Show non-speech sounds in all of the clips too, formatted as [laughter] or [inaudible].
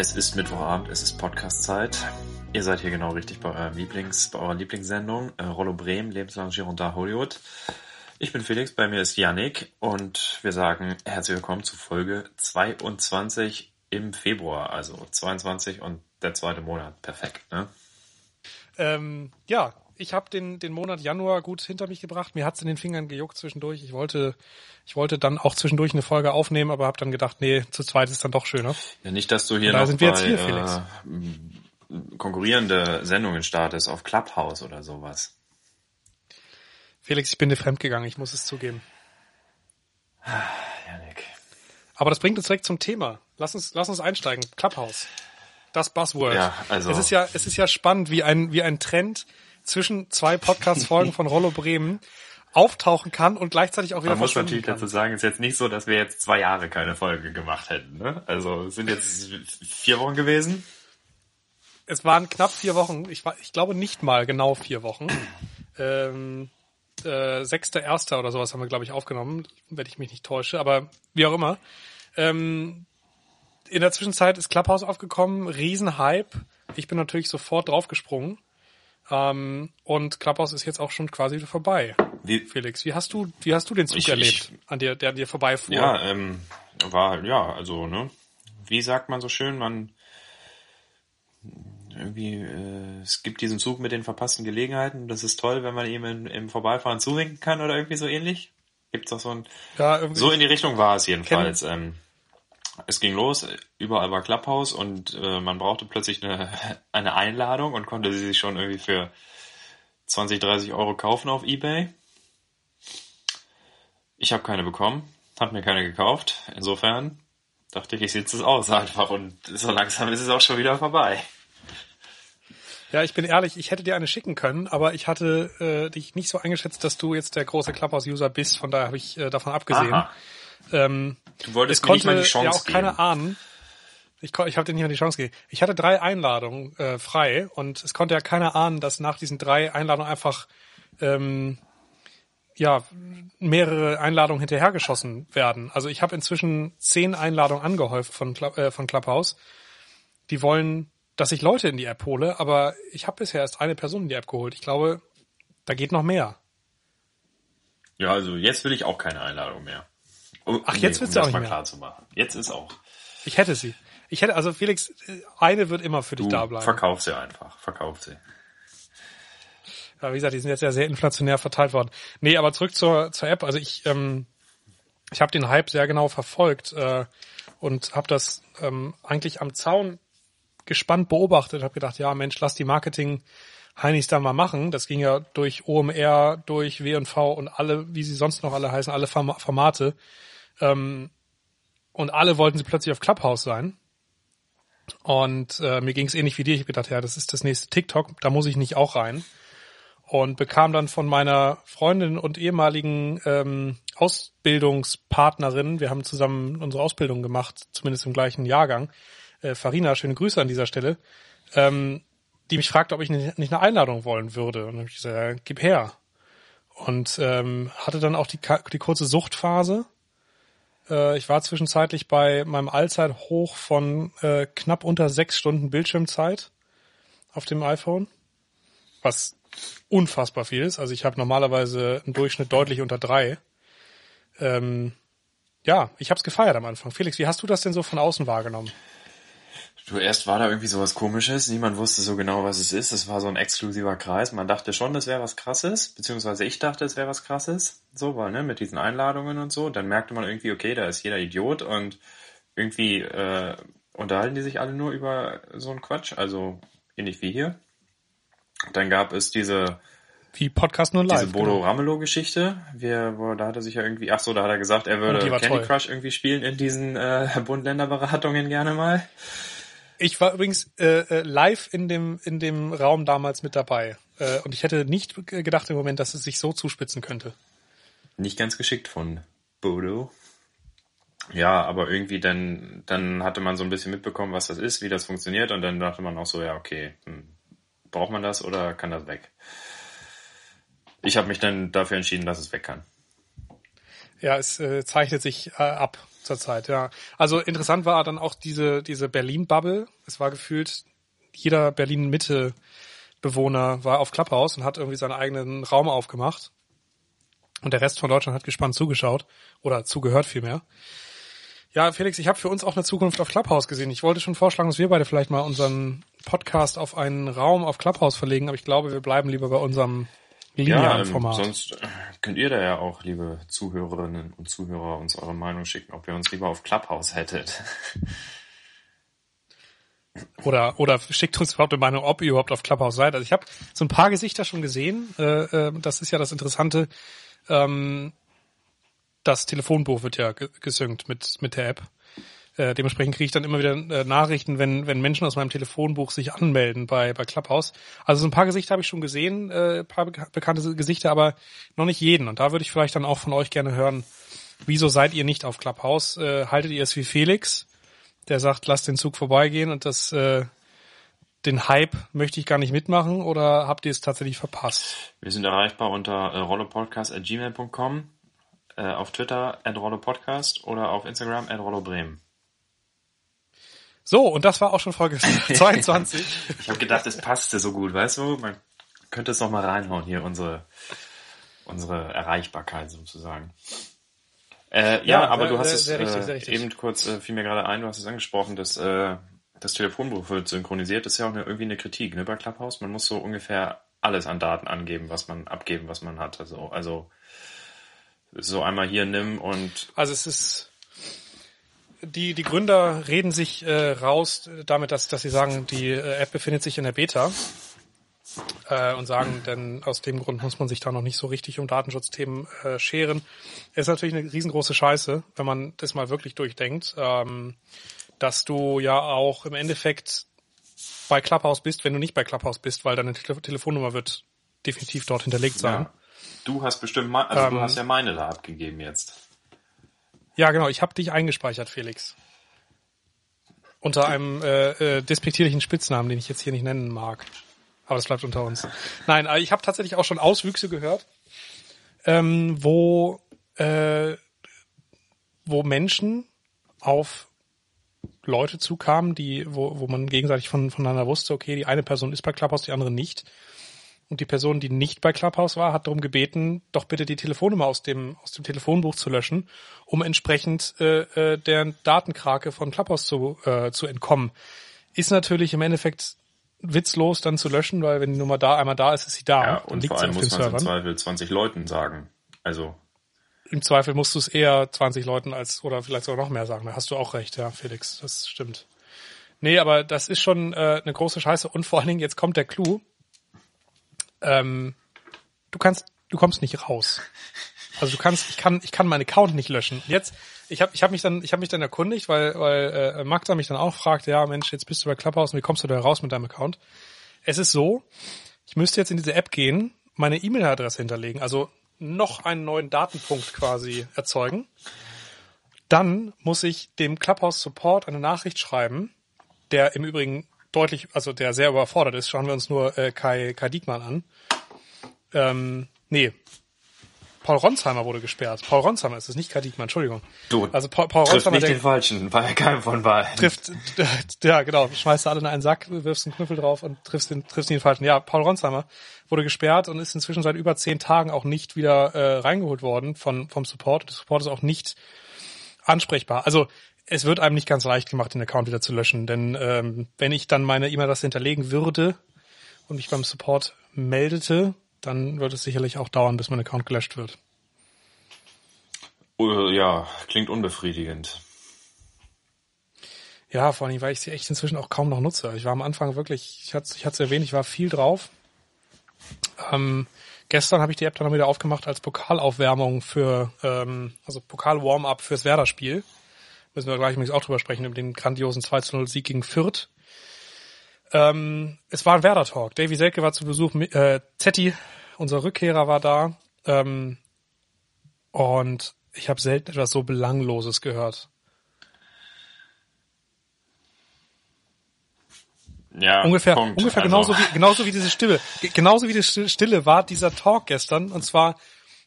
Es ist Mittwochabend, es ist Podcast-Zeit. Ihr seid hier genau richtig bei eurem Lieblings, bei eurer Lieblingssendung, äh, Rollo Bremen, Lebenslang Girondin Hollywood. Ich bin Felix, bei mir ist Yannick und wir sagen herzlich willkommen zu Folge 22 im Februar, also 22 und der zweite Monat. Perfekt, ne? Ähm, ja, ich habe den, den Monat Januar gut hinter mich gebracht. Mir hat's in den Fingern gejuckt zwischendurch. Ich wollte, ich wollte dann auch zwischendurch eine Folge aufnehmen, aber habe dann gedacht, nee, zu zweit ist dann doch schöner. Ja, nicht, dass du hier da noch sind wir bei, jetzt hier, Felix. Äh, konkurrierende Sendungen startest auf Clubhouse oder sowas. Felix, ich bin dir fremdgegangen, ich muss es zugeben. Janik. Aber das bringt uns direkt zum Thema. Lass uns, lass uns einsteigen. Clubhouse. Das Buzzword. Ja, also- Es ist ja, es ist ja spannend, wie ein, wie ein Trend zwischen zwei Podcast-Folgen von Rollo Bremen auftauchen kann und gleichzeitig auch wieder Man muss natürlich kann. dazu sagen, es ist jetzt nicht so, dass wir jetzt zwei Jahre keine Folge gemacht hätten. Ne? Also es sind jetzt vier Wochen gewesen. Es waren knapp vier Wochen. Ich, war, ich glaube nicht mal genau vier Wochen. Ähm, äh, sechster, erster oder sowas haben wir, glaube ich, aufgenommen, wenn ich mich nicht täusche. Aber wie auch immer. Ähm, in der Zwischenzeit ist Clubhouse aufgekommen, Riesenhype. Ich bin natürlich sofort draufgesprungen. Ähm, und Clubhouse ist jetzt auch schon quasi wieder vorbei. Wie, Felix, wie hast du, wie hast du den Zug Ich- erlebt, an dir, der an dir vorbeifuhr? ja, ähm, war, ja, also, ne, wie sagt man so schön, man, irgendwie, äh, es gibt diesen Zug mit den verpassten Gelegenheiten. Das ist toll, wenn man ihm im, im Vorbeifahren zuwinken kann oder irgendwie so ähnlich. Gibt's doch so ein, ja. So in die Richtung war es jedenfalls. Ähm, es ging los, überall war Clubhouse und äh, man brauchte plötzlich eine, [laughs] eine Einladung und konnte sie sich schon irgendwie für 20, 30 Euro kaufen auf Ebay. Ich habe keine bekommen, habe mir keine gekauft. Insofern dachte ich, ich sitze es aus einfach und so langsam ist es auch schon wieder vorbei. Ja, ich bin ehrlich, ich hätte dir eine schicken können, aber ich hatte äh, dich nicht so eingeschätzt, dass du jetzt der große Clubhouse-User bist, von daher habe ich äh, davon abgesehen. Aha. Ähm, Du wolltest es mir nicht mal die Chance ja auch geben. keiner ahnen. Ich, ich habe dir nicht mal die Chance gegeben. Ich hatte drei Einladungen äh, frei und es konnte ja keiner ahnen, dass nach diesen drei Einladungen einfach ähm, ja mehrere Einladungen hinterhergeschossen werden. Also ich habe inzwischen zehn Einladungen angehäuft von, Club, äh, von Clubhouse. Die wollen, dass ich Leute in die App hole, aber ich habe bisher erst eine Person in die App geholt. Ich glaube, da geht noch mehr. Ja, also jetzt will ich auch keine Einladung mehr. Um, Ach, jetzt willst um du auch nicht mal mehr? klar zu machen. Jetzt ist auch. Ich hätte sie. Ich hätte, also Felix, äh, eine wird immer für dich Du da bleiben. verkauf sie einfach. Verkauf sie. Ja, wie gesagt, die sind jetzt ja sehr inflationär verteilt worden. Nee, aber zurück zur, zur App. Also ich, ähm, ich habe den Hype sehr genau verfolgt äh, und habe das ähm, eigentlich am Zaun gespannt beobachtet. Habe gedacht, ja Mensch, lass die Marketing Heinis da mal machen. Das ging ja durch OMR, durch W&V und alle, wie sie sonst noch alle heißen, alle Form Formate. Ähm, und alle wollten sie plötzlich auf Clubhouse sein. Und äh, mir ging es ähnlich wie dir. Ich habe gedacht, ja, das ist das nächste TikTok, da muss ich nicht auch rein und bekam dann von meiner Freundin und ehemaligen ähm, Ausbildungspartnerin, wir haben zusammen unsere Ausbildung gemacht, zumindest im gleichen Jahrgang, äh, Farina, schöne Grüße an dieser Stelle, ähm, die mich fragte, ob ich nicht eine Einladung wollen würde. Und dann habe ich gesagt, gib her. Und ähm, hatte dann auch die, die kurze Suchtphase. Äh, ich war zwischenzeitlich bei meinem Allzeithoch von äh, knapp unter sechs Stunden Bildschirmzeit auf dem iPhone, was unfassbar viel ist. Also ich habe normalerweise einen Durchschnitt deutlich unter drei. Ähm, ja, ich habe es gefeiert am Anfang. Felix, wie hast du das denn so von außen wahrgenommen? Du, erst war da irgendwie sowas komisches. Niemand wusste so genau, was es ist. Es war so ein exklusiver Kreis. Man dachte schon, das wäre was krasses. Beziehungsweise ich dachte, es wäre was krasses. So, weil, ne, mit diesen Einladungen und so. Dann merkte man irgendwie, okay, da ist jeder Idiot und irgendwie äh, unterhalten die sich alle nur über so einen Quatsch. Also ähnlich wie hier. Dann gab es diese Wie Podcast nur live. diese Bodo genau. Ramelow-Geschichte, wir, wo, da hat er sich ja irgendwie, ach so, da hat er gesagt, er würde war Candy toll. Crush irgendwie spielen in diesen äh, Bund-Länder-Beratungen gerne mal. Ich war übrigens äh, äh, live in dem in dem Raum damals mit dabei äh, und ich hätte nicht ge- gedacht im Moment, dass es sich so zuspitzen könnte. Nicht ganz geschickt von Bodo. Ja, aber irgendwie dann, dann hatte man so ein bisschen mitbekommen, was das ist, wie das funktioniert und dann dachte man auch so, ja, okay, hm, braucht man das oder kann das weg? Ich habe mich dann dafür entschieden, dass es weg kann. Ja, es äh, zeichnet sich äh, ab zurzeit, ja. Also interessant war dann auch diese, diese Berlin-Bubble. Es war gefühlt, jeder Berlin-Mitte-Bewohner war auf Clubhouse und hat irgendwie seinen eigenen Raum aufgemacht. Und der Rest von Deutschland hat gespannt zugeschaut oder zugehört vielmehr. Ja, Felix, ich habe für uns auch eine Zukunft auf Clubhouse gesehen. Ich wollte schon vorschlagen, dass wir beide vielleicht mal unseren Podcast auf einen Raum auf Clubhouse verlegen, aber ich glaube, wir bleiben lieber bei unserem Ja, Format. ähm, sonst äh, könnt ihr da ja auch, liebe Zuhörerinnen und Zuhörer, uns eure Meinung schicken, ob ihr uns lieber auf Clubhouse hättet. [laughs] Oder, oder schickt uns überhaupt eine Meinung, ob ihr überhaupt auf Clubhouse seid. Also ich habe so ein paar Gesichter schon gesehen. Äh, äh, das ist ja das Interessante. Ähm, das Telefonbuch wird ja ge gesynkt mit, mit der App. Äh, dementsprechend kriege ich dann immer wieder äh, Nachrichten, wenn, wenn Menschen aus meinem Telefonbuch sich anmelden bei, bei Clubhouse. Also so ein paar Gesichter habe ich schon gesehen, äh, paar beka bekannte Gesichter, aber noch nicht jeden. Und da würde ich vielleicht dann auch von euch gerne hören, wieso seid ihr nicht auf Clubhouse? Äh, haltet ihr es wie Felix, der sagt, lasst den Zug vorbeigehen und das äh, den Hype möchte ich gar nicht mitmachen oder habt ihr es tatsächlich verpasst? Wir sind erreichbar unter äh, rollopodcast.gmail.com, äh, auf Twitter at rollopodcast oder auf Instagram at rollobremen. So, und das war auch schon Folge [laughs] 22. Ich habe gedacht, es passte so gut, weißt du? Man könnte es noch mal reinhauen hier, unsere, unsere Erreichbarkeit sozusagen. Äh, ja, Ja, aber sehr- du hast sehr- es sehr richtig, äh, eben kurz, äh, fiel mir gerade ein, du hast es angesprochen, dass äh, das Telefonbuch wird synchronisiert. Das ist ja auch eine, irgendwie eine Kritik ne, bei Clubhouse. Man muss so ungefähr alles an Daten angeben, was man abgeben, was man hat. Also, also so einmal hier nimm und Also es ist die die Gründer reden sich äh, raus damit, dass dass sie sagen, die äh, App befindet sich in der Beta äh, und sagen, denn aus dem Grund muss man sich da noch nicht so richtig um Datenschutzthemen äh, scheren. Es ist natürlich eine riesengroße Scheiße, wenn man das mal wirklich durchdenkt, ähm, dass du ja auch im Endeffekt bei Clubhouse bist, wenn du nicht bei Clubhouse bist, weil deine Tele Telefonnummer wird definitiv dort hinterlegt sein. ja, du hast bestimmt, also du Ähm, hast ja meine da abgegeben jetzt. Ja, genau. Ich habe dich eingespeichert, Felix. Unter einem äh, äh, despektierlichen Spitznamen, den ich jetzt hier nicht nennen mag. Aber das bleibt unter uns. Nein, aber ich habe tatsächlich auch schon Auswüchse gehört, ähm, wo äh, wo Menschen auf Leute zukamen, die wo, wo man gegenseitig von, voneinander wusste, okay, die eine Person ist bei Clubhouse, die andere nicht. Und die Person, die nicht bei Clubhouse war, hat darum gebeten, doch bitte die Telefonnummer aus dem, aus dem Telefonbuch zu löschen, um entsprechend äh, äh, der Datenkrake von Clubhouse zu, äh, zu entkommen. Ist natürlich im Endeffekt witzlos dann zu löschen, weil wenn die Nummer da einmal da ist, ist sie da. Ja, und liegt vor sie allem auf muss man im. Zweifel 20 Leuten sagen. Also, Im Zweifel musst du es eher 20 Leuten als oder vielleicht sogar noch mehr sagen. Da hast du auch recht, ja, Felix. Das stimmt. Nee, aber das ist schon äh, eine große Scheiße. Und vor allen Dingen, jetzt kommt der Clou. Ähm, du kannst, du kommst nicht raus. Also du kannst, ich kann, ich kann meinen Account nicht löschen. Jetzt, ich habe, ich habe mich dann, ich habe mich dann erkundigt, weil, weil äh, Magda mich dann auch fragt, ja Mensch, jetzt bist du bei Clubhouse und wie kommst du da raus mit deinem Account? Es ist so, ich müsste jetzt in diese App gehen, meine E-Mail-Adresse hinterlegen, also noch einen neuen Datenpunkt quasi erzeugen. Dann muss ich dem Clubhouse Support eine Nachricht schreiben, der im Übrigen deutlich, also der sehr überfordert ist. Schauen wir uns nur äh, Kai, Kai Diekmann an. Ähm, nee. Paul Ronsheimer wurde gesperrt. Paul Ronsheimer ist es, nicht Kai Diekmann, Entschuldigung. du, Also Paul, Paul trifft Ronsheimer, nicht der den Falschen, bei keinem von beiden. trifft, [laughs] ja genau, schmeißt alle in einen Sack, wirfst einen Knüppel drauf und triffst den, triffst den falschen. Ja, Paul Ronsheimer wurde gesperrt und ist inzwischen seit über zehn Tagen auch nicht wieder äh, reingeholt worden von, vom Support. Der Support ist auch nicht ansprechbar. Also es wird einem nicht ganz leicht gemacht, den Account wieder zu löschen, denn ähm, wenn ich dann meine E-Mail-Adresse hinterlegen würde und mich beim Support meldete, dann wird es sicherlich auch dauern, bis mein Account gelöscht wird. Äh, ja, klingt unbefriedigend. Ja, vor allem, weil ich sie echt inzwischen auch kaum noch nutze. Ich war am Anfang wirklich, ich hatte ich hatte es erwähnt, ich war viel drauf. Ähm, gestern habe ich die App dann wieder aufgemacht als Pokalaufwärmung für, ähm, also Pokal-Warm-up fürs Werder-Spiel. Müssen wir gleich übrigens auch drüber sprechen, über den grandiosen 2-0-Sieg gegen Fürth. Ähm, es war ein Werder-Talk. Davy Selke war zu Besuch, äh, Zetti, unser Rückkehrer, war da. Ähm, und ich habe selten etwas so Belangloses gehört. Ja, ungefähr, Punkt. ungefähr Also, genauso wie genauso wie diese Stille, Ge- genauso wie die Sti- Stille war dieser Talk gestern und zwar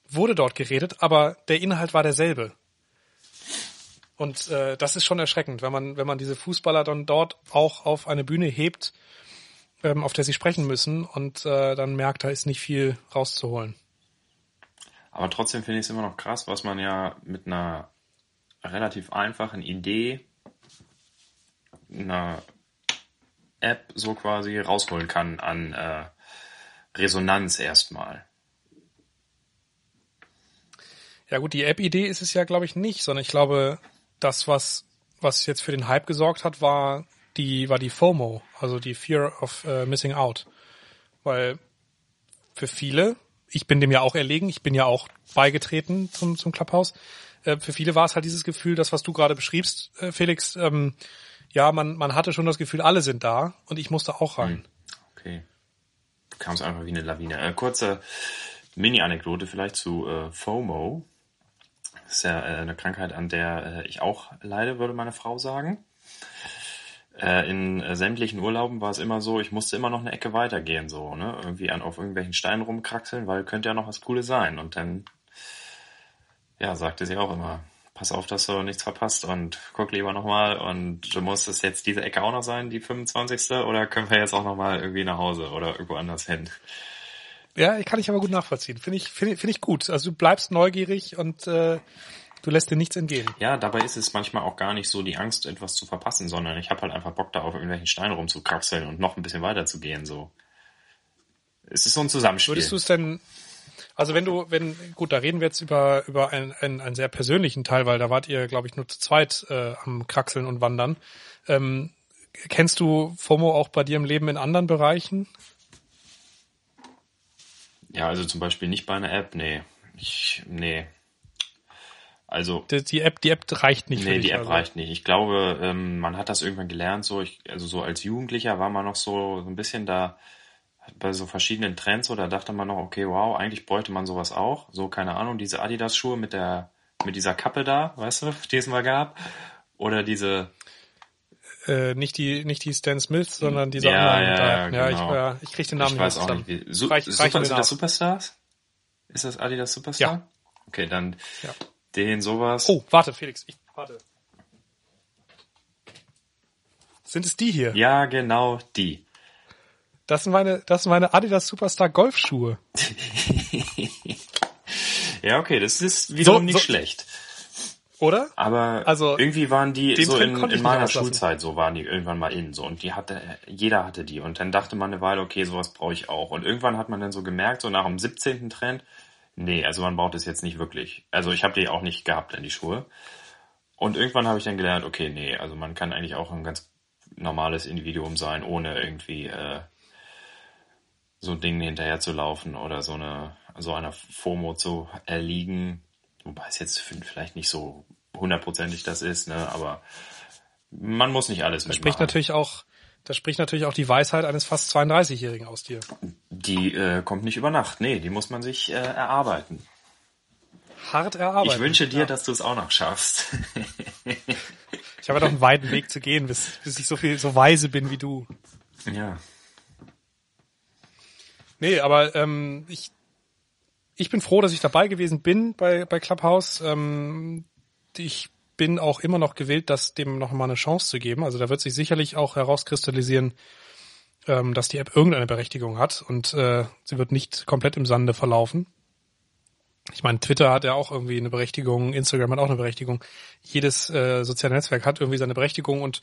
wurde dort geredet, aber der Inhalt war derselbe. Und äh, das ist schon erschreckend, wenn man, wenn man diese Fußballer dann dort auch auf eine Bühne hebt, ähm, auf der sie sprechen müssen und äh, dann merkt, da ist nicht viel rauszuholen. Aber trotzdem finde ich es immer noch krass, was man ja mit einer relativ einfachen Idee, einer App so quasi rausholen kann an äh, Resonanz erstmal. Ja gut, die App-Idee ist es ja, glaube ich, nicht, sondern ich glaube, das, was, was jetzt für den Hype gesorgt hat, war die, war die FOMO, also die Fear of uh, Missing Out. Weil für viele, ich bin dem ja auch erlegen, ich bin ja auch beigetreten zum, zum Clubhouse, äh, für viele war es halt dieses Gefühl, das, was du gerade beschriebst, äh, Felix, ähm, ja, man, man hatte schon das Gefühl, alle sind da und ich musste auch rein. Hm, okay. Kam es einfach wie eine Lawine. Äh, kurze Mini-Anekdote vielleicht zu äh, FOMO. Das ist ja äh, eine Krankheit, an der äh, ich auch leide, würde meine Frau sagen. Äh, in sämtlichen Urlauben war es immer so, ich musste immer noch eine Ecke weitergehen, so, ne? Irgendwie an, auf irgendwelchen Steinen rumkraxeln, weil könnte ja noch was Cooles sein. Und dann, ja, sagte sie auch immer, pass auf, dass du nichts verpasst und guck lieber nochmal und du musst es jetzt diese Ecke auch noch sein, die 25. oder können wir jetzt auch nochmal irgendwie nach Hause oder irgendwo anders hin? Ja, kann ich aber gut nachvollziehen. Finde ich, finde find ich gut. Also du bleibst neugierig und äh, du lässt dir nichts entgehen. Ja, dabei ist es manchmal auch gar nicht so die Angst, etwas zu verpassen, sondern ich habe halt einfach Bock da auf irgendwelchen Steinen rumzukraxeln und noch ein bisschen weiter zu gehen. So. Es ist so ein Zusammenspiel. Würdest du es denn, also wenn du, wenn, gut, da reden wir jetzt über, über einen, einen, einen sehr persönlichen Teil, weil da wart ihr, glaube ich, nur zu zweit äh, am Kraxeln und Wandern. Ähm, kennst du FOMO auch bei dir im Leben in anderen Bereichen? Ja, also zum Beispiel nicht bei einer App, nee. Ich, nee. Also die, die App, die App reicht nicht. Nee, die App also. reicht nicht. Ich glaube, ähm, man hat das irgendwann gelernt. So, ich, also so als Jugendlicher war man noch so, so ein bisschen da bei so verschiedenen Trends. So, da dachte man noch, okay, wow, eigentlich bräuchte man sowas auch. So keine Ahnung, diese Adidas-Schuhe mit der mit dieser Kappe da, weißt du, [laughs] die es mal gab, oder diese äh, nicht die nicht die Stan Smith, sondern diese ja, anderen. Ja, ja, ja, genau. ich, äh, ich krieg den Namen ich weiß auch nicht. Wie. Su reich, Super, reich sind das Superstars? Ist das Adidas Superstar? Ja. Okay, dann ja. den sowas. Oh, warte, Felix, ich warte. Sind es die hier? Ja, genau die. Das sind meine, das sind meine Adidas Superstar Golfschuhe. [laughs] ja, okay, das ist wiederum so, nicht so, schlecht. Oder? Aber also, irgendwie waren die so in, in meiner Schulzeit, so waren die irgendwann mal in, so. Und die hatte, jeder hatte die. Und dann dachte man eine Weile, okay, sowas brauche ich auch. Und irgendwann hat man dann so gemerkt, so nach dem 17. Trend, nee, also man braucht es jetzt nicht wirklich. Also ich habe die auch nicht gehabt in die Schuhe. Und irgendwann habe ich dann gelernt, okay, nee, also man kann eigentlich auch ein ganz normales Individuum sein, ohne irgendwie äh, so Dingen hinterher zu laufen oder so eine so einer FOMO zu erliegen. Wobei es jetzt vielleicht nicht so hundertprozentig das ist, ne? Aber man muss nicht alles das spricht natürlich auch, das spricht natürlich auch die Weisheit eines fast 32-Jährigen aus dir. Die äh, kommt nicht über Nacht, nee, die muss man sich äh, erarbeiten. Hart erarbeiten. Ich wünsche dir, ja. dass du es auch noch schaffst. [laughs] ich habe doch einen weiten Weg zu gehen, bis, bis ich so viel so weise bin wie du. Ja. Nee, aber ähm, ich ich bin froh, dass ich dabei gewesen bin bei, bei Clubhouse. Ähm, ich bin auch immer noch gewillt, das dem noch mal eine Chance zu geben. Also da wird sich sicherlich auch herauskristallisieren, ähm, dass die App irgendeine Berechtigung hat und äh, sie wird nicht komplett im Sande verlaufen. Ich meine, Twitter hat ja auch irgendwie eine Berechtigung, Instagram hat auch eine Berechtigung. Jedes äh, soziale Netzwerk hat irgendwie seine Berechtigung und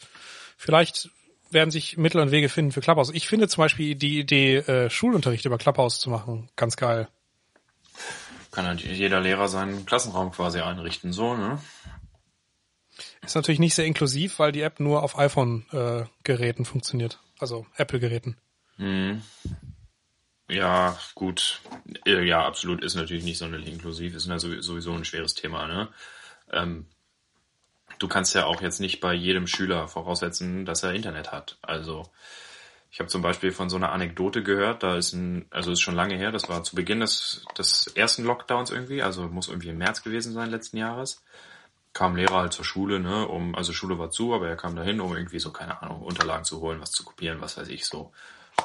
vielleicht werden sich Mittel und Wege finden für Clubhouse. Ich finde zum Beispiel die Idee, äh, Schulunterricht über Clubhouse zu machen, ganz geil kann halt jeder Lehrer seinen Klassenraum quasi einrichten, so, ne? Ist natürlich nicht sehr inklusiv, weil die App nur auf iPhone-Geräten äh, funktioniert. Also Apple-Geräten. Mhm. Ja, gut. Äh, ja, absolut ist natürlich nicht sonderlich inklusiv, ist sowieso ein schweres Thema, ne? Ähm, du kannst ja auch jetzt nicht bei jedem Schüler voraussetzen, dass er Internet hat. Also ich habe zum Beispiel von so einer Anekdote gehört, da ist ein, also ist schon lange her, das war zu Beginn des, des ersten Lockdowns irgendwie, also muss irgendwie im März gewesen sein letzten Jahres. Kam Lehrer halt zur Schule, ne, um, also Schule war zu, aber er kam dahin, um irgendwie so, keine Ahnung, Unterlagen zu holen, was zu kopieren, was weiß ich so.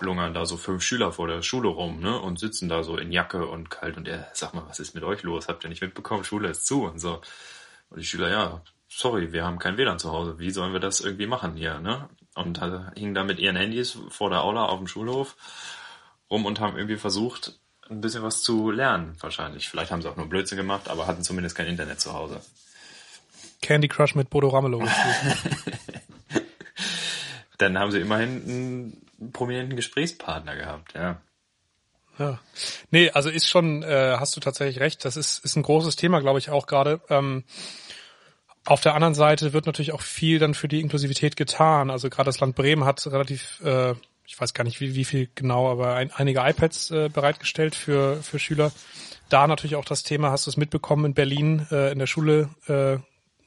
lungern da so fünf Schüler vor der Schule rum, ne, und sitzen da so in Jacke und kalt und er, sag mal, was ist mit euch los? Habt ihr nicht mitbekommen? Schule ist zu und so. Und die Schüler, ja, sorry, wir haben kein WLAN zu Hause. Wie sollen wir das irgendwie machen hier, ne? Und äh, hingen da mit ihren Handys vor der Aula auf dem Schulhof rum und haben irgendwie versucht, ein bisschen was zu lernen, wahrscheinlich. Vielleicht haben sie auch nur Blödsinn gemacht, aber hatten zumindest kein Internet zu Hause. Candy Crush mit Bodo Ramelow. [laughs] Dann haben sie immerhin einen prominenten Gesprächspartner gehabt, ja. Ja. Nee, also ist schon, äh, hast du tatsächlich recht, das ist, ist ein großes Thema, glaube ich, auch gerade. Ähm, auf der anderen Seite wird natürlich auch viel dann für die Inklusivität getan. Also gerade das Land Bremen hat relativ, äh, ich weiß gar nicht wie, wie viel genau, aber ein, einige iPads äh, bereitgestellt für, für Schüler. Da natürlich auch das Thema, hast du es mitbekommen, in Berlin äh, in der Schule äh,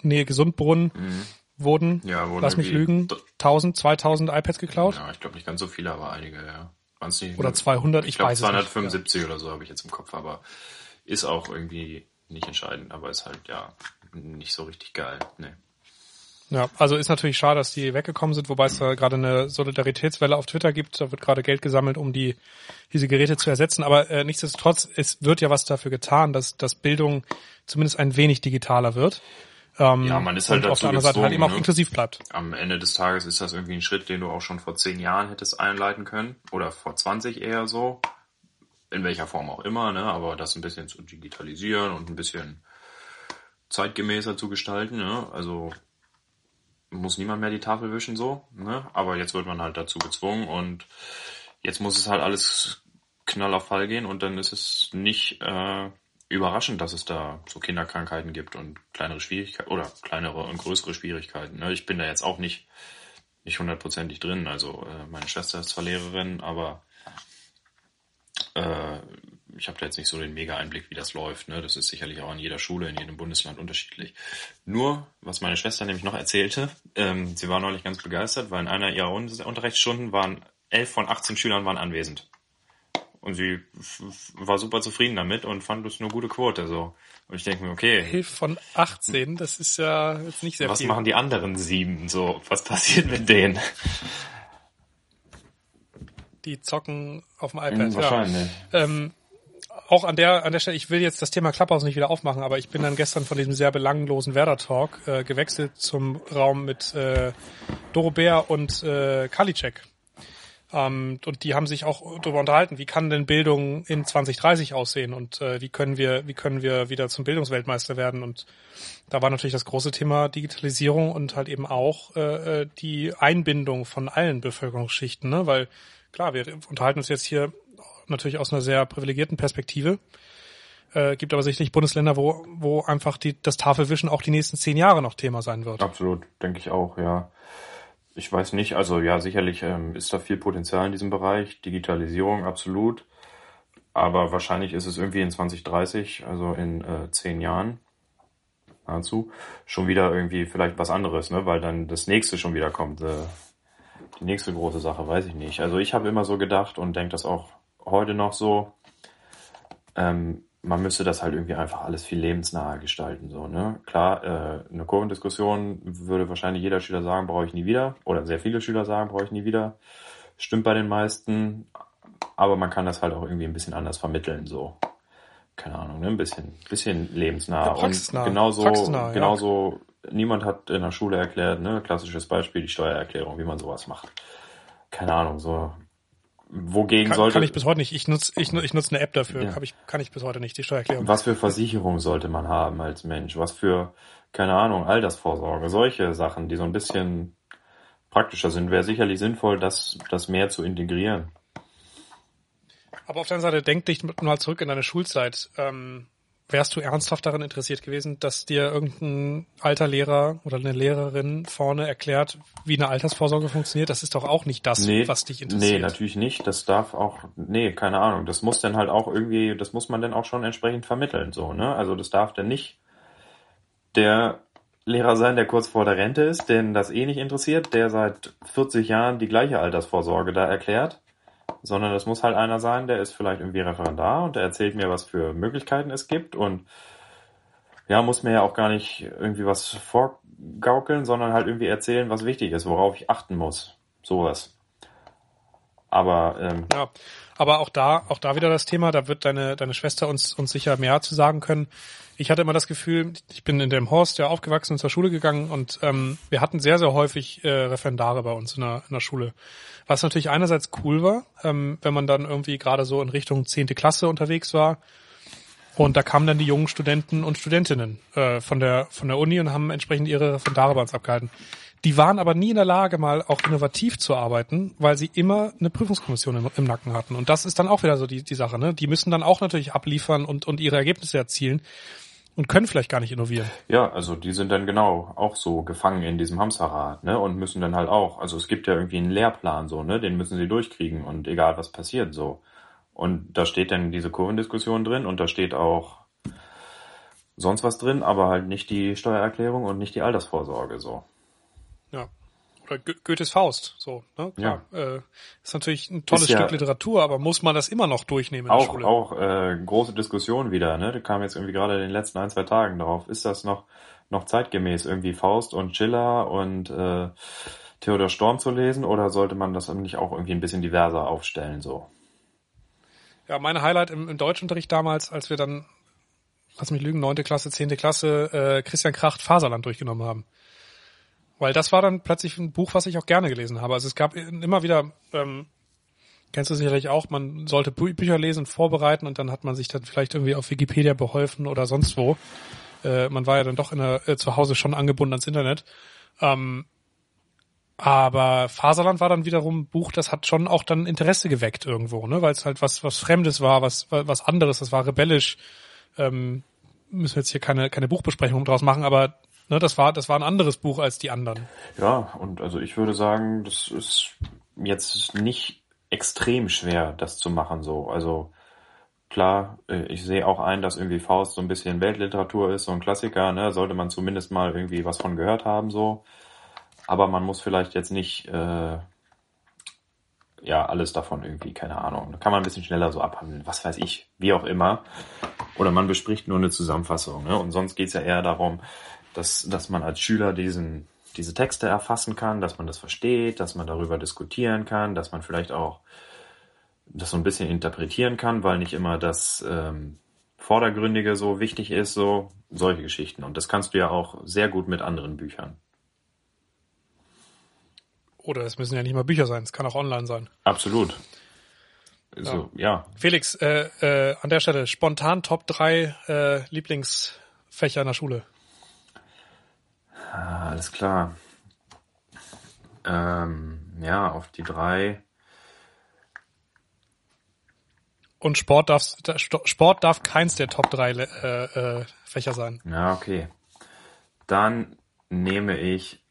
Nähe Gesundbrunnen mhm. wurden, ja, wurden lass mich lügen, 1000, 2000 iPads geklaut. Ja, ich glaube nicht ganz so viele, aber einige, ja. Nicht, oder 200, ich, ich glaub, weiß 275 es nicht. oder so habe ich jetzt im Kopf, aber ist auch irgendwie nicht entscheidend, aber ist halt, ja, nicht so richtig geil. Nee. Ja, also ist natürlich schade, dass die weggekommen sind, wobei es da gerade eine Solidaritätswelle auf Twitter gibt. Da wird gerade Geld gesammelt, um die diese Geräte zu ersetzen. Aber äh, nichtsdestotrotz, es wird ja was dafür getan, dass, dass Bildung zumindest ein wenig digitaler wird. Ähm, ja, man ist halt und auf der anderen Seite halt eben auch ne? inklusiv bleibt. Am Ende des Tages ist das irgendwie ein Schritt, den du auch schon vor zehn Jahren hättest einleiten können. Oder vor 20 eher so. In welcher Form auch immer, ne? Aber das ein bisschen zu digitalisieren und ein bisschen zeitgemäßer zu gestalten. Ne? Also muss niemand mehr die Tafel wischen so, ne? aber jetzt wird man halt dazu gezwungen und jetzt muss es halt alles knall auf Fall gehen und dann ist es nicht äh, überraschend, dass es da so Kinderkrankheiten gibt und kleinere Schwierigkeiten oder kleinere und größere Schwierigkeiten. Ne? Ich bin da jetzt auch nicht nicht hundertprozentig drin. Also äh, meine Schwester ist zwar Lehrerin, aber äh, ich habe da jetzt nicht so den Mega-Einblick, wie das läuft. Ne? Das ist sicherlich auch an jeder Schule, in jedem Bundesland unterschiedlich. Nur, was meine Schwester nämlich noch erzählte, ähm, sie war neulich ganz begeistert, weil in einer ihrer Unterrichtsstunden waren elf von 18 Schülern waren anwesend. Und sie war super zufrieden damit und fand es eine gute Quote. So. Und ich denke mir, okay. Elf von 18, das ist ja jetzt nicht sehr was viel. Was machen die anderen sieben? So, was passiert mit denen? Die zocken auf dem iPad. Mhm, wahrscheinlich. Ja. Ähm, auch an der, an der Stelle, ich will jetzt das Thema Clubhouse nicht wieder aufmachen, aber ich bin dann gestern von diesem sehr belanglosen Werder-Talk äh, gewechselt zum Raum mit äh, Doro Bär und äh, Kalicek. Ähm, und die haben sich auch darüber unterhalten, wie kann denn Bildung in 2030 aussehen und äh, wie können wir, wie können wir wieder zum Bildungsweltmeister werden. Und da war natürlich das große Thema Digitalisierung und halt eben auch äh, äh die Einbindung von allen Bevölkerungsschichten, ne? weil klar, wir unterhalten uns jetzt hier natürlich aus einer sehr privilegierten Perspektive. Äh, gibt aber sicherlich Bundesländer, wo, wo einfach die, das Tafelwischen auch die nächsten zehn Jahre noch Thema sein wird. Absolut, denke ich auch, ja. Ich weiß nicht, also ja, sicherlich ähm, ist da viel Potenzial in diesem Bereich. Digitalisierung, absolut. Aber wahrscheinlich ist es irgendwie in 2030, also in äh, zehn Jahren, nahezu, schon wieder irgendwie vielleicht was anderes, ne? weil dann das nächste schon wieder kommt. Äh, die nächste große Sache, weiß ich nicht. Also ich habe immer so gedacht und denke das auch heute noch so. Ähm, man müsste das halt irgendwie einfach alles viel lebensnaher gestalten. So, ne? Klar, äh, eine Kurvendiskussion würde wahrscheinlich jeder Schüler sagen, brauche ich nie wieder. Oder sehr viele Schüler sagen, brauche ich nie wieder. Stimmt bei den meisten. Aber man kann das halt auch irgendwie ein bisschen anders vermitteln. So, keine Ahnung, ne? ein bisschen, bisschen lebensnah. Ja, praxisnah. Und genauso, praxisnah, genauso, ja. niemand hat in der Schule erklärt, ne? klassisches Beispiel, die Steuererklärung, wie man sowas macht. Keine Ahnung, so wogegen kann, sollte. Kann ich bis heute nicht. Ich nutze ich, ich nutze eine App dafür. Ja. Hab ich, kann ich bis heute nicht, die Steuererklärung. Was für Versicherung sollte man haben als Mensch? Was für, keine Ahnung, Altersvorsorge? Solche Sachen, die so ein bisschen praktischer sind, wäre sicherlich sinnvoll, das, das mehr zu integrieren. Aber auf der anderen Seite, denk dich mal zurück in deine Schulzeit. Ähm, wärst du ernsthaft daran interessiert gewesen, dass dir irgendein alter Lehrer oder eine Lehrerin vorne erklärt, wie eine Altersvorsorge funktioniert? Das ist doch auch nicht das, nee, was dich interessiert. Nee, natürlich nicht. Das darf auch, nee, keine Ahnung. Das muss dann halt auch irgendwie, das muss man dann auch schon entsprechend vermitteln, so, ne? Also das darf dann nicht der Lehrer sein, der kurz vor der Rente ist, den das eh nicht interessiert, der seit 40 Jahren die gleiche Altersvorsorge da erklärt sondern das muss halt einer sein, der ist vielleicht irgendwie Referendar und der erzählt mir, was für Möglichkeiten es gibt und ja, muss mir ja auch gar nicht irgendwie was vorgaukeln, sondern halt irgendwie erzählen, was wichtig ist, worauf ich achten muss. Sowas. Aber ähm, ja, aber auch da, auch da wieder das Thema, da wird deine, deine Schwester uns, uns sicher mehr zu sagen können. Ich hatte immer das Gefühl, ich bin in dem Horst ja aufgewachsen und zur Schule gegangen und ähm, wir hatten sehr, sehr häufig äh, Referendare bei uns in der, in der Schule. Was natürlich einerseits cool war, ähm, wenn man dann irgendwie gerade so in Richtung zehnte Klasse unterwegs war. Und da kamen dann die jungen Studenten und Studentinnen äh, von der von der Uni und haben entsprechend ihre Referendare bei uns abgehalten. Die waren aber nie in der Lage, mal auch innovativ zu arbeiten, weil sie immer eine Prüfungskommission im, im, Nacken hatten. Und das ist dann auch wieder so die, die Sache. Ne? Die müssen dann auch natürlich abliefern und, und ihre Ergebnisse erzielen und können vielleicht gar nicht innovieren. Ja, also die sind dann genau auch so gefangen in diesem Hamsterrad, ne? Und müssen dann halt auch, also es gibt ja irgendwie einen Lehrplan so, ne? Den müssen sie durchkriegen und egal was passiert so. Und da steht dann diese Kurvendiskussion drin und da steht auch sonst was drin, aber halt nicht die Steuererklärung und nicht die Altersvorsorge so. Ja. Oder Goethes Faust, so, ne? Klar. Ja. Äh, ist natürlich ein tolles Stück Literatur, aber muss man das immer noch durchnehmen in auch, der Schule? Auch äh, große Diskussion wieder, ne? Da kam jetzt irgendwie gerade in den letzten ein, zwei Tagen drauf. Ist das noch, noch zeitgemäß, irgendwie Faust und Schiller und äh, Theodor Storm zu lesen oder sollte man das nicht auch irgendwie ein bisschen diverser aufstellen so? Ja, meine Highlight im, im Deutschunterricht damals, als wir dann, lass mich lügen, neunte Klasse, zehnte Klasse, äh, Christian Kracht Faserland durchgenommen haben. Weil das war dann plötzlich ein Buch, was ich auch gerne gelesen habe. Also es gab immer wieder, ähm, kennst du sicherlich auch, man sollte Bü Bücher lesen, vorbereiten und dann hat man sich dann vielleicht irgendwie auf Wikipedia beholfen oder sonst wo. Äh, man war ja dann doch in der, äh, zu Hause schon angebunden ans Internet. Ähm, aber Faserland war dann wiederum ein Buch, das hat schon auch dann Interesse geweckt irgendwo, ne? weil es halt was, was Fremdes war, was, was anderes, das war rebellisch. Ähm, müssen wir jetzt hier keine, keine Buchbesprechung draus machen, aber Ne, das war, das war ein anderes Buch als die anderen. Ja, und also ich würde sagen, das ist jetzt nicht extrem schwer, das zu machen so. Also klar, äh, ich sehe auch ein, dass irgendwie Faust so ein bisschen Weltliteratur ist, so ein Klassiker, ne, sollte man zumindest mal irgendwie was von gehört haben so. Aber man muss vielleicht jetzt nicht äh, ja alles davon irgendwie, keine Ahnung. Da kann man ein bisschen schneller so abhandeln, was weiß ich, wie auch immer. Oder man bespricht nur eine Zusammenfassung. Ne? Und sonst geht's ja eher darum, dass, dass man als Schüler diesen, diese Texte erfassen kann, dass man das versteht, dass man darüber diskutieren kann, dass man vielleicht auch das so ein bisschen interpretieren kann, weil nicht immer das ähm, Vordergründige so wichtig ist, so solche Geschichten. Und das kannst du ja auch sehr gut mit anderen Büchern. Oder es müssen ja nicht mal Bücher sein, es kann auch online sein. Absolut. So, ja. ja. Felix, äh, äh, an der Stelle spontan Top 3 äh, Lieblingsfächer in der Schule. Ah, alles klar. Ähm, ja, auf die drei. Und Sport darf, Sport darf keins der Top 3 äh, äh, Fächer sein. Ja, okay. Dann nehme ich.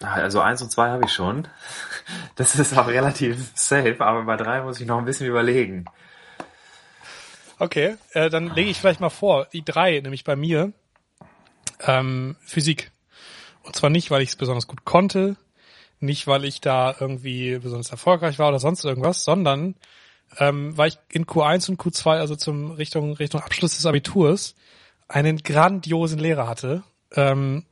Also eins und zwei habe ich schon. Das ist auch relativ safe, aber bei drei muss ich noch ein bisschen überlegen. Okay, äh, dann lege ich vielleicht mal vor, die drei, nämlich bei mir, ähm, Physik. Und zwar nicht, weil ich es besonders gut konnte, nicht, weil ich da irgendwie besonders erfolgreich war oder sonst irgendwas, sondern ähm, weil ich in Q1 und Q2, also zum Richtung, Richtung Abschluss des Abiturs, einen grandiosen Lehrer hatte, ähm,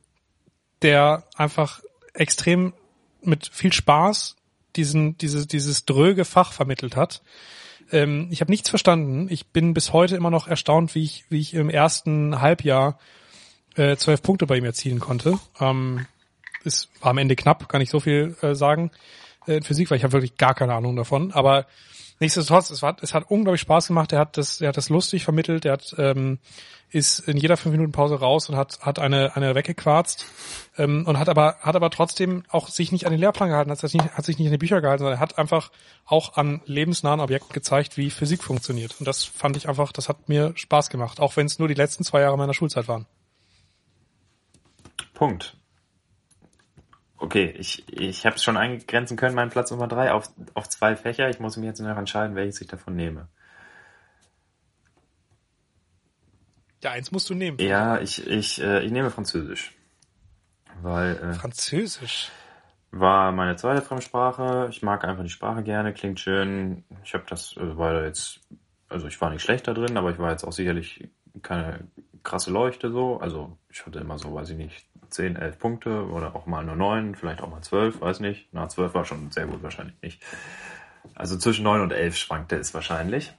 der einfach extrem mit viel Spaß diesen, dieses, dieses dröge Fach vermittelt hat ähm, ich habe nichts verstanden. Ich bin bis heute immer noch erstaunt, wie ich, wie ich im ersten Halbjahr äh, zwölf Punkte bei ihm erzielen konnte. Ähm, es war am Ende knapp, kann ich so viel äh, sagen äh, in Physik, weil ich habe wirklich gar keine Ahnung davon. Aber nichtsdestotrotz, es, war, es hat unglaublich Spaß gemacht. Er hat das, er hat das lustig vermittelt. Er hat ähm, ist in jeder fünf Minuten Pause raus und hat hat eine eine weggequarzt ähm, und hat aber hat aber trotzdem auch sich nicht an den Lehrplan gehalten, hat sich nicht, hat sich nicht an die Bücher gehalten, sondern er hat einfach auch an lebensnahen Objekten gezeigt, wie Physik funktioniert. Und das fand ich einfach, das hat mir Spaß gemacht, auch wenn es nur die letzten zwei Jahre meiner Schulzeit waren. Punkt. Okay, ich, ich habe es schon eingrenzen können, meinen Platz Nummer drei auf, auf zwei Fächer. Ich muss mir jetzt noch entscheiden, welches ich davon nehme. Ja, eins musst du nehmen. Ja, ich, ich, äh, ich nehme Französisch. Weil, äh, Französisch? War meine zweite Fremdsprache. Ich mag einfach die Sprache gerne, klingt schön. Ich habe das, äh, war jetzt, also ich war nicht schlecht da drin, aber ich war jetzt auch sicherlich keine krasse Leuchte so. Also ich hatte immer so, weiß ich nicht, 10, 11 Punkte oder auch mal nur 9, vielleicht auch mal 12, weiß nicht. Na, 12 war schon sehr gut, wahrscheinlich nicht. Also zwischen 9 und 11 schwankte es wahrscheinlich.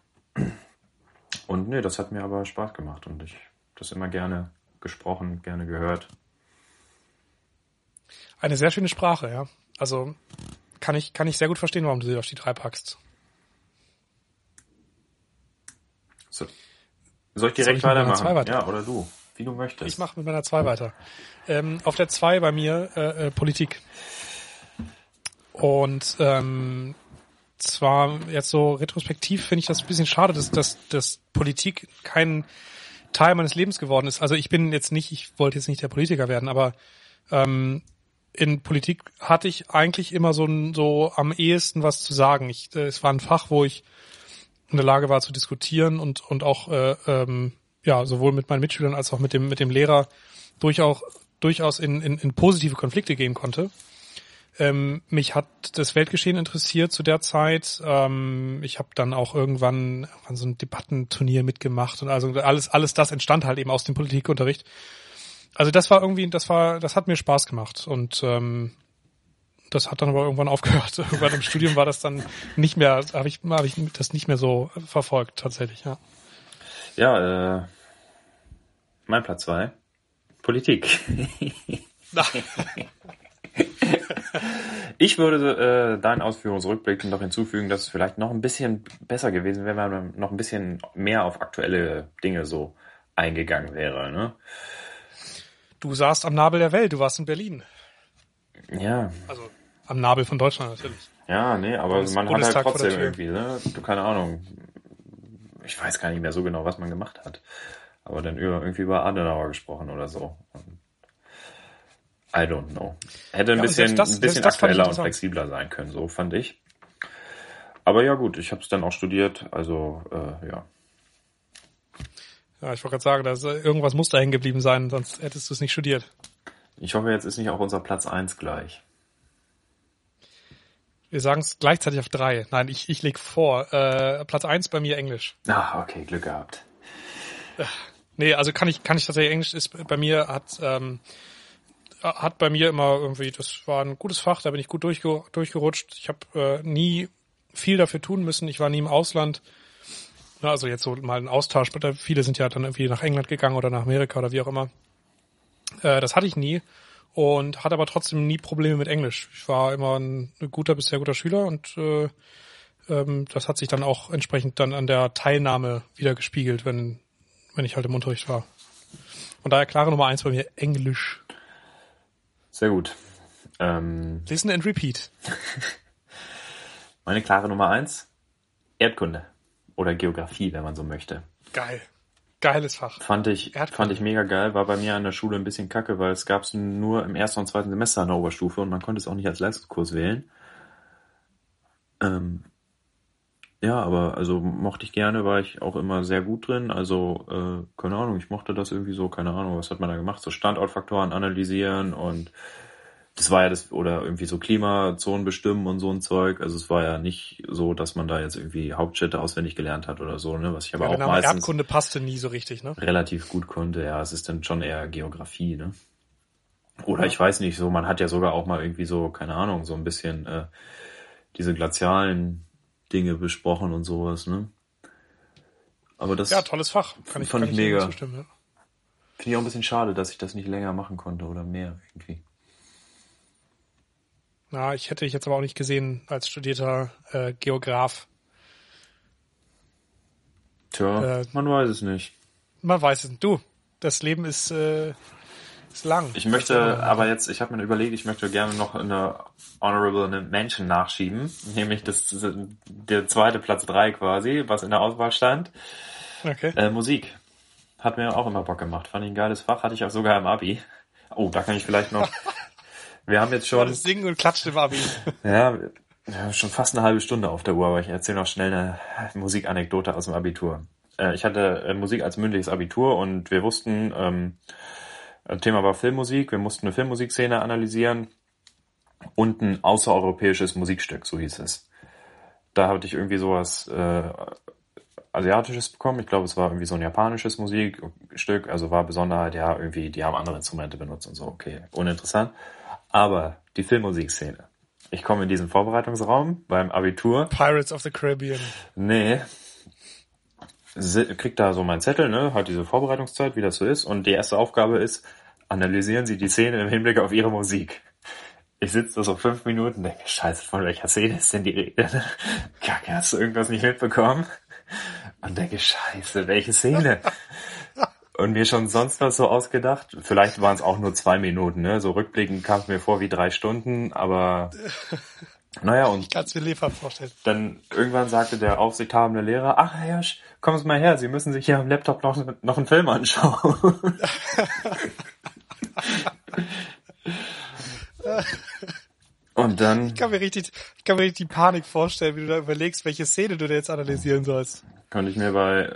Und nee, das hat mir aber Spaß gemacht und ich das immer gerne gesprochen, gerne gehört. Eine sehr schöne Sprache, ja. Also kann ich, kann ich sehr gut verstehen, warum du sie auf die drei packst. So. Soll ich direkt Soll ich weitermachen? Weiter? Ja, oder du, wie du möchtest. Ich mache mit meiner zwei weiter. Ähm, auf der zwei bei mir äh, äh, Politik. Und ähm, zwar jetzt so retrospektiv finde ich das ein bisschen schade, dass, dass, dass Politik kein Teil meines Lebens geworden ist. Also ich bin jetzt nicht, ich wollte jetzt nicht der Politiker werden, aber ähm, in Politik hatte ich eigentlich immer so, so am ehesten was zu sagen. Ich, äh, es war ein Fach, wo ich in der Lage war zu diskutieren und, und auch äh, ähm, ja sowohl mit meinen Mitschülern als auch mit dem, mit dem Lehrer durchaus, durchaus in, in, in positive Konflikte gehen konnte. Ähm, mich hat das Weltgeschehen interessiert zu der Zeit. Ähm, ich habe dann auch irgendwann an so ein Debattenturnier mitgemacht und also alles, alles das entstand halt eben aus dem Politikunterricht. Also das war irgendwie, das war, das hat mir Spaß gemacht und ähm, das hat dann aber irgendwann [laughs] aufgehört. Irgendwann im Studium war das dann nicht mehr, habe ich, hab ich das nicht mehr so verfolgt tatsächlich, ja. Ja, äh, mein Platz zwei. Politik. [laughs] ich würde äh, deinen Ausführungen zurückblicken noch hinzufügen, dass es vielleicht noch ein bisschen besser gewesen wäre, wenn man noch ein bisschen mehr auf aktuelle Dinge so eingegangen wäre. Ne? Du saßt am Nabel der Welt, du warst in Berlin. Ja. Also am Nabel von Deutschland natürlich. Ja, nee, aber man hat halt trotzdem irgendwie, ne? Du, keine Ahnung. Ich weiß gar nicht mehr so genau, was man gemacht hat. Aber dann über, irgendwie über Adenauer gesprochen oder so. I don't know. Hätte ein ja, bisschen, das, ein bisschen aktueller und flexibler sein können, so fand ich. Aber ja gut, ich habe es dann auch studiert, also äh, ja. Ja, ich wollte gerade sagen, dass irgendwas muss da hängen geblieben sein, sonst hättest du es nicht studiert. Ich hoffe, jetzt ist nicht auch unser Platz eins gleich. Wir sagen es gleichzeitig auf drei. Nein, ich, ich leg vor. Äh, Platz eins bei mir Englisch. Ah, okay, Glück gehabt. Nee, also kann ich, kann ich tatsächlich Englisch ist bei mir hat ähm, hat bei mir immer irgendwie, das war ein gutes Fach, da bin ich gut durchge durchgerutscht. Ich habe äh, nie viel dafür tun müssen. Ich war nie im Ausland. Na, also jetzt so mal ein Austausch. Viele sind ja dann irgendwie nach England gegangen oder nach Amerika oder wie auch immer. Äh, das hatte ich nie und hatte aber trotzdem nie Probleme mit Englisch. Ich war immer ein, guter bis sehr guter Schüler und äh, ähm, das hat sich dann auch entsprechend dann an der Teilnahme wieder gespiegelt, wenn, wenn ich halt im Unterricht war. Von daher klare Nummer eins bei mir, Englisch. Sehr gut. Ähm, Listen and repeat. [laughs] Meine klare Nummer eins, Erdkunde. Oder Geografie, wenn man so möchte. Geil. Geiles Fach. Fand ich, fand ich mega geil. War bei mir an der Schule ein bisschen kacke, weil es gab es nur im ersten und zweiten Semester an der Oberstufe und man konnte es auch nicht als Leistungskurs wählen. Ähm, ja, aber also mochte ich gerne, war ich auch immer sehr gut drin. Also, äh, keine Ahnung, ich mochte das irgendwie so, keine Ahnung, was hat man da gemacht? So Standortfaktoren analysieren und das war ja das, oder irgendwie so Klimazonen bestimmen und so ein Zeug. Also es war ja nicht so, dass man da jetzt irgendwie Hauptstädte auswendig gelernt hat oder so, ne? Was ich aber ja, auch genau, meistens. Erdkunde passte nie so richtig, ne? Relativ gut konnte, ja. Es ist dann schon eher Geografie, ne? Oder ja. ich weiß nicht, so, man hat ja sogar auch mal irgendwie so, keine Ahnung, so ein bisschen äh, diese glazialen Dinge besprochen und sowas, ne? Aber das. Ja, tolles Fach. Kann ich, fand kann ich mega. Ja. Finde ich auch ein bisschen schade, dass ich das nicht länger machen konnte oder mehr irgendwie. Na, ich hätte ich jetzt aber auch nicht gesehen als studierter äh, Geograf. Tja, äh, man weiß es nicht. Man weiß es. Du, das Leben ist äh, ist lang. Ich möchte aber jetzt, ich habe mir überlegt, ich möchte gerne noch eine Honorable Mention nachschieben, nämlich das, das der zweite Platz drei quasi, was in der Auswahl stand. Okay. Äh, Musik. Hat mir auch immer Bock gemacht. Fand ich ein geiles Fach, hatte ich auch sogar im Abi. Oh, da kann ich vielleicht noch. [laughs] wir haben jetzt schon. Singen und Klatschen im Abi. [laughs] ja, schon fast eine halbe Stunde auf der Uhr, aber ich erzähle noch schnell eine Musikanekdote aus dem Abitur. Äh, ich hatte äh, Musik als mündliches Abitur und wir wussten, ähm, Thema war Filmmusik. Wir mussten eine Filmmusikszene analysieren und ein außereuropäisches Musikstück, so hieß es. Da hatte ich irgendwie sowas äh, Asiatisches bekommen. Ich glaube, es war irgendwie so ein japanisches Musikstück. Also war Besonderheit, ja, irgendwie, die haben andere Instrumente benutzt und so. Okay, uninteressant. Aber die Filmmusikszene. Ich komme in diesen Vorbereitungsraum beim Abitur. Pirates of the Caribbean. Nee. Krieg da so meinen Zettel, ne, halt diese Vorbereitungszeit, wie das so ist. Und die erste Aufgabe ist, analysieren Sie die Szene im Hinblick auf Ihre Musik. Ich sitze da so fünf Minuten denke, scheiße, von welcher Szene ist denn die Rede? [laughs] Kacke, hast du irgendwas nicht mitbekommen? Und denke, scheiße, welche Szene? Und mir schon sonst was so ausgedacht. Vielleicht waren es auch nur zwei Minuten, ne? So rückblickend kam es mir vor wie drei Stunden, aber [laughs] naja, und. Ich kann es mir lebhaft vorstellen. Dann irgendwann sagte der aufsichthabende Lehrer, ach Herr Hirsch, kommen Sie mal her, Sie müssen sich hier am Laptop noch, noch einen Film anschauen. [laughs] Und dann. Ich kann mir richtig, ich kann mir richtig die Panik vorstellen, wie du da überlegst, welche Szene du da jetzt analysieren sollst. Könnte ich mir bei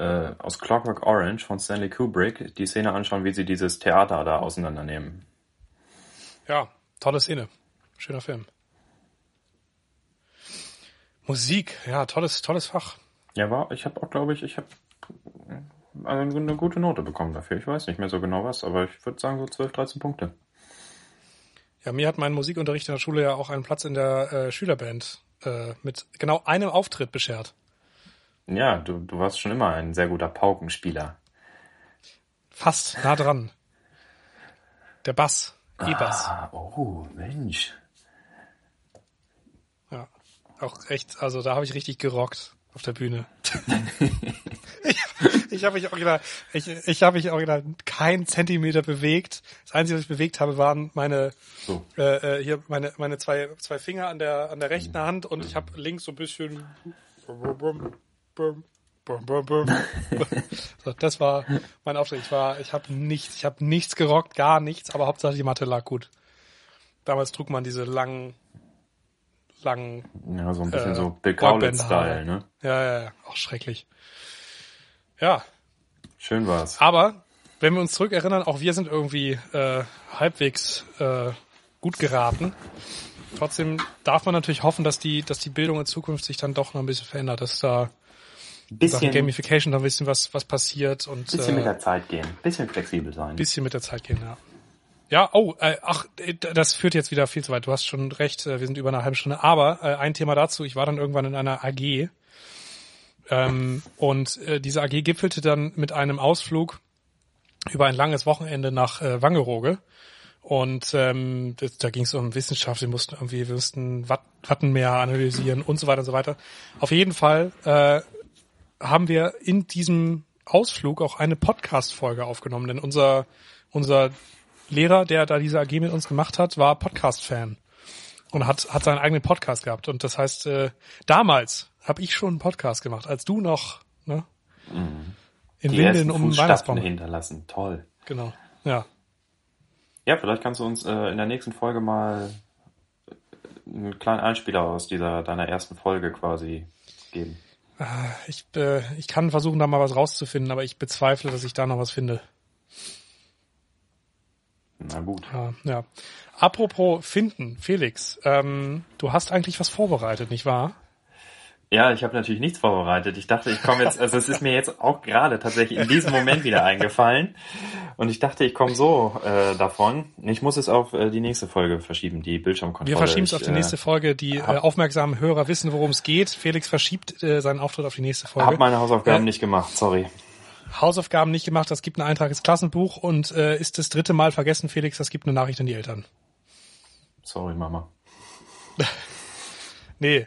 äh, aus Clockwork Orange von Stanley Kubrick die Szene anschauen, wie sie dieses Theater da auseinandernehmen. Ja, tolle Szene. Schöner Film. Musik, ja, tolles, tolles Fach. Ja, war, ich habe auch, glaube ich, ich habe also eine gute Note bekommen dafür. Ich weiß nicht mehr so genau was, aber ich würde sagen so 12, 13 Punkte. Ja, mir hat mein Musikunterricht in der Schule ja auch einen Platz in der äh, Schülerband äh, mit genau einem Auftritt beschert. Ja, du, du warst schon immer ein sehr guter Paukenspieler. Fast, nah dran. Der Bass, E-Bass. Ah, oh, Mensch. Ja, auch echt, also da habe ich richtig gerockt auf der Bühne. [laughs] ich ich habe mich original, ich, ich habe mich original keinen Zentimeter bewegt. Das Einzige, was ich bewegt habe, waren meine so. äh, äh hier meine meine zwei zwei Finger an der an der rechten Hand und ich habe links so ein bisschen [laughs] so, das war mein Auftritt. Ich war, ich habe nichts, ich habe nichts gerockt, gar nichts, aber Hauptsache die Matte lag gut. Damals trug man diese langen, langen. Ja, so ein bisschen äh, so Bill Kaulitz-Style, ne? Ja, ja, ja, auch schrecklich. Ja. Schön war's. Aber wenn wir uns zurückerinnern, auch wir sind irgendwie äh, halbwegs äh, gut geraten. Trotzdem darf man natürlich hoffen, dass die, dass die Bildung in Zukunft sich dann doch noch ein bisschen verändert, dass da bisschen Gamification da ein bisschen was, was passiert und bisschen äh, mit der Zeit gehen, bisschen flexibel sein. Bisschen mit der Zeit gehen, ja. Ja, oh, äh, ach, das führt jetzt wieder viel zu weit. Du hast schon recht, äh, wir sind über eine halbe Stunde. Aber äh, ein Thema dazu, ich war dann irgendwann in einer AG ähm, und äh, diese AG gipfelte dann mit einem Ausflug über ein langes Wochenende nach äh, Wangerooge. Und ähm, das, da ging es um Wissenschaft, wir mussten irgendwie, wir mussten Watt, Wattenmeer analysieren und so weiter und so weiter. Auf jeden Fall äh, haben wir in diesem Ausflug auch eine Podcast-Folge aufgenommen, denn unser, unser Lehrer, der da diese AG mit uns gemacht hat, war Podcast-Fan und hat, hat seinen eigenen Podcast gehabt. Und das heißt, äh, damals habe ich schon einen Podcast gemacht, als du noch ne, mhm. in Die Windeln um Weihnachtsbaum hinterlassen. Toll. Genau, ja. Ja, vielleicht kannst du uns äh, in der nächsten Folge mal einen kleinen Einspieler aus dieser deiner ersten Folge quasi geben. Ich, äh, ich kann versuchen, da mal was rauszufinden, aber ich bezweifle, dass ich da noch was finde. Na gut. Ja, ja. Apropos finden, Felix, ähm, du hast eigentlich was vorbereitet, nicht wahr? Ja, ich habe natürlich nichts vorbereitet. Ich dachte, ich komme jetzt, also es ist mir jetzt auch gerade tatsächlich in diesem Moment wieder eingefallen. Und ich dachte, ich komme so äh, davon. Ich muss es auf äh, die nächste Folge verschieben, die Bildschirmkontrolle. Wir verschieben es auf die nächste Folge. Die äh, aufmerksamen Hörer wissen, worum es geht. Felix verschiebt äh, seinen Auftritt auf die nächste Folge. Hab meine Hausaufgaben äh, nicht gemacht, sorry. Hausaufgaben nicht gemacht, das gibt einen Eintrag ins Klassenbuch und äh, ist das dritte Mal vergessen, Felix, das gibt eine Nachricht an die Eltern. Sorry, Mama. [laughs] Nee,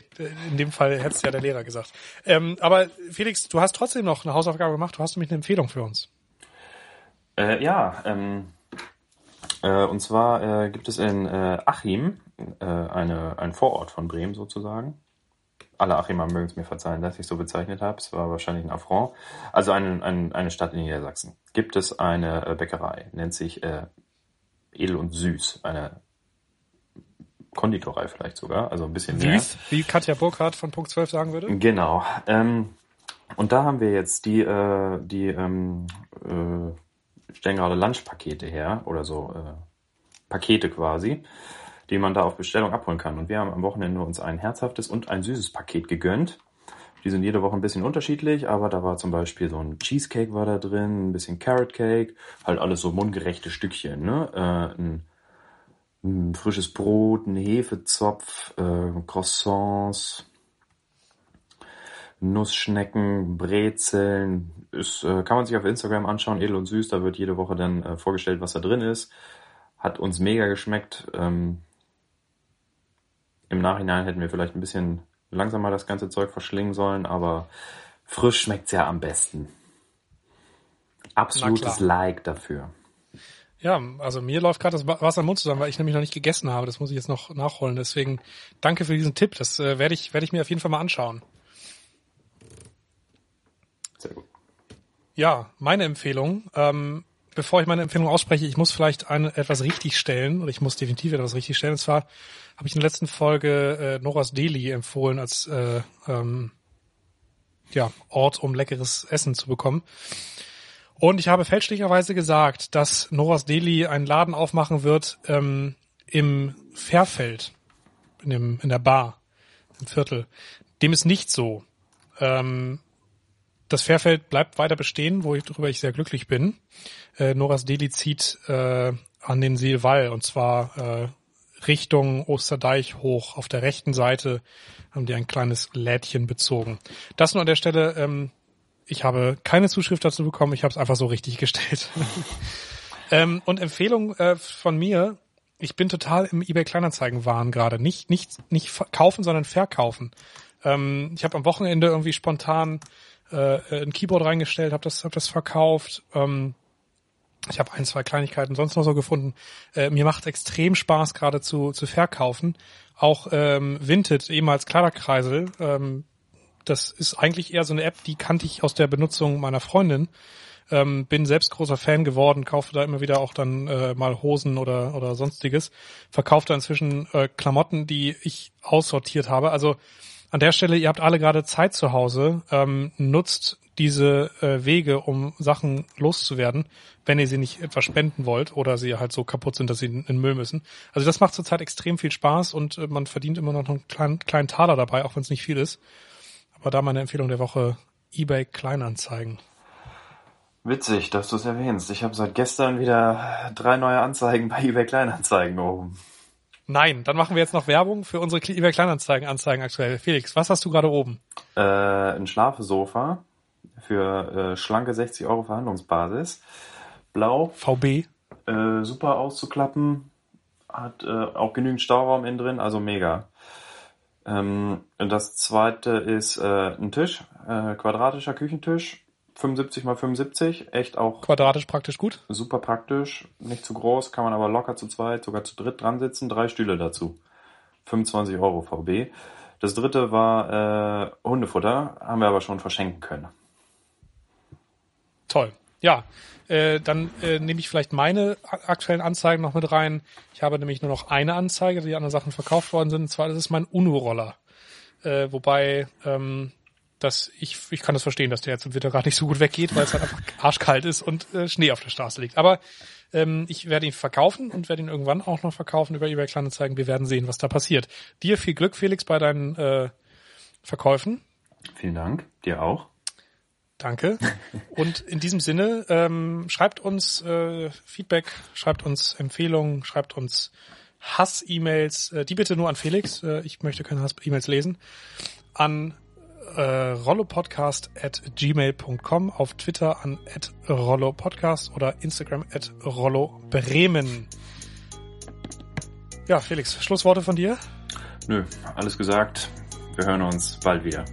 in dem Fall hätte es ja der Lehrer gesagt. Ähm, aber Felix, du hast trotzdem noch eine Hausaufgabe gemacht. Du hast nämlich eine Empfehlung für uns. Äh, ja, ähm, äh, und zwar äh, gibt es in äh, Achim, äh, eine, ein Vorort von Bremen sozusagen. Alle Achimer mögen es mir verzeihen, dass ich so bezeichnet habe. Es war wahrscheinlich ein Affront. Also ein, ein, eine Stadt in Niedersachsen. Gibt es eine äh, Bäckerei, nennt sich Edel und Süß. Eine Konditorei vielleicht sogar, also ein bisschen mehr. Süß, wie Katja Burkhardt von Punkt 12 sagen würde. Genau. Ähm, und da haben wir jetzt die, äh, die ähm, äh, stellen gerade Lunchpakete her oder so äh, Pakete quasi, die man da auf Bestellung abholen kann. Und wir haben am Wochenende uns ein herzhaftes und ein süßes Paket gegönnt Die sind jede Woche ein bisschen unterschiedlich, aber da war zum Beispiel so ein Cheesecake war da drin, ein bisschen Carrot Cake, halt alles so mundgerechte Stückchen, ne? Äh, ein, ein frisches Brot, ein Hefezopf, äh, Croissants, Nussschnecken, Brezeln. Ist, äh, kann man sich auf Instagram anschauen, edel und süß. Da wird jede Woche dann äh, vorgestellt, was da drin ist. Hat uns mega geschmeckt. Ähm, Im Nachhinein hätten wir vielleicht ein bisschen langsamer das ganze Zeug verschlingen sollen, aber frisch schmeckt's ja am besten. Absolutes Like dafür. Ja, also mir läuft gerade das Wasser im Mund zusammen, weil ich nämlich noch nicht gegessen habe. Das muss ich jetzt noch nachholen. Deswegen danke für diesen Tipp. Das äh, werde ich, werde ich mir auf jeden Fall mal anschauen. Sehr gut. Ja, meine Empfehlung. Ähm, bevor ich meine Empfehlung ausspreche, ich muss vielleicht eine, etwas richtig stellen oder ich muss definitiv etwas richtig stellen. Und zwar habe ich in der letzten Folge äh, Noras Deli empfohlen als äh, ähm, ja, Ort, um leckeres Essen zu bekommen. Und ich habe fälschlicherweise gesagt, dass Noras Deli einen Laden aufmachen wird ähm, im Fairfeld, in, dem, in der Bar, im Viertel. Dem ist nicht so. Ähm, das Fairfeld bleibt weiter bestehen, worüber ich sehr glücklich bin. Äh, Noras Deli zieht äh, an den Seelwall und zwar äh, Richtung Osterdeich hoch. Auf der rechten Seite haben die ein kleines Lädchen bezogen. Das nur an der Stelle. Ähm, ich habe keine Zuschrift dazu bekommen. Ich habe es einfach so richtig gestellt. [laughs] ähm, und Empfehlung äh, von mir. Ich bin total im eBay Kleinanzeigen-Wahn gerade. Nicht, nicht, nicht kaufen, sondern verkaufen. Ähm, ich habe am Wochenende irgendwie spontan äh, ein Keyboard reingestellt, habe das, hab das verkauft. Ähm, ich habe ein, zwei Kleinigkeiten sonst noch so gefunden. Äh, mir macht extrem Spaß, gerade zu, zu verkaufen. Auch ähm, Vinted, ehemals Kleiderkreisel, ähm, das ist eigentlich eher so eine App, die kannte ich aus der Benutzung meiner Freundin. Ähm, bin selbst großer Fan geworden, kaufe da immer wieder auch dann äh, mal Hosen oder, oder sonstiges. Verkaufe da inzwischen äh, Klamotten, die ich aussortiert habe. Also an der Stelle, ihr habt alle gerade Zeit zu Hause, ähm, nutzt diese äh, Wege, um Sachen loszuwerden, wenn ihr sie nicht etwa spenden wollt oder sie halt so kaputt sind, dass sie in, in Müll müssen. Also das macht zurzeit extrem viel Spaß und äh, man verdient immer noch einen kleinen, kleinen Taler dabei, auch wenn es nicht viel ist. Aber da meine Empfehlung der Woche, eBay Kleinanzeigen. Witzig, dass du es erwähnst. Ich habe seit gestern wieder drei neue Anzeigen bei eBay Kleinanzeigen oben. Nein, dann machen wir jetzt noch Werbung für unsere eBay Kleinanzeigen Anzeigen aktuell. Felix, was hast du gerade oben? Äh, ein Schlafesofa für äh, schlanke 60 Euro Verhandlungsbasis. Blau. VB. Äh, super auszuklappen. Hat äh, auch genügend Stauraum innen drin, also mega. Ähm, das zweite ist äh, ein Tisch, äh, quadratischer Küchentisch, 75 mal 75, echt auch. Quadratisch praktisch gut. Super praktisch, nicht zu groß, kann man aber locker zu zweit, sogar zu dritt dran sitzen, drei Stühle dazu. 25 Euro VB. Das dritte war äh, Hundefutter, haben wir aber schon verschenken können. Toll. Ja, äh, dann äh, nehme ich vielleicht meine aktuellen Anzeigen noch mit rein. Ich habe nämlich nur noch eine Anzeige, die anderen Sachen verkauft worden sind. Und zwar das ist mein Uno-Roller. Äh, wobei ähm, dass ich, ich kann das verstehen, dass der jetzt im Winter gerade nicht so gut weggeht, weil es halt einfach arschkalt ist und äh, Schnee auf der Straße liegt. Aber ähm, ich werde ihn verkaufen und werde ihn irgendwann auch noch verkaufen über eBay Kleinanzeigen. Wir werden sehen, was da passiert. Dir viel Glück, Felix, bei deinen äh, Verkäufen. Vielen Dank. Dir auch. Danke. Und in diesem Sinne, ähm, schreibt uns äh, Feedback, schreibt uns Empfehlungen, schreibt uns Hass-E-Mails, äh, die bitte nur an Felix. Äh, ich möchte keine Hass-E-Mails lesen. An äh, rollopodcast at gmail.com, auf Twitter an at rollopodcast oder Instagram at rollobremen. Ja, Felix, Schlussworte von dir? Nö, alles gesagt. Wir hören uns bald wieder.